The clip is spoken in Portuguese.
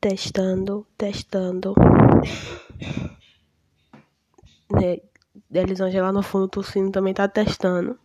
Testando, testando. Né? Elisângela lá no fundo tossindo também tá testando.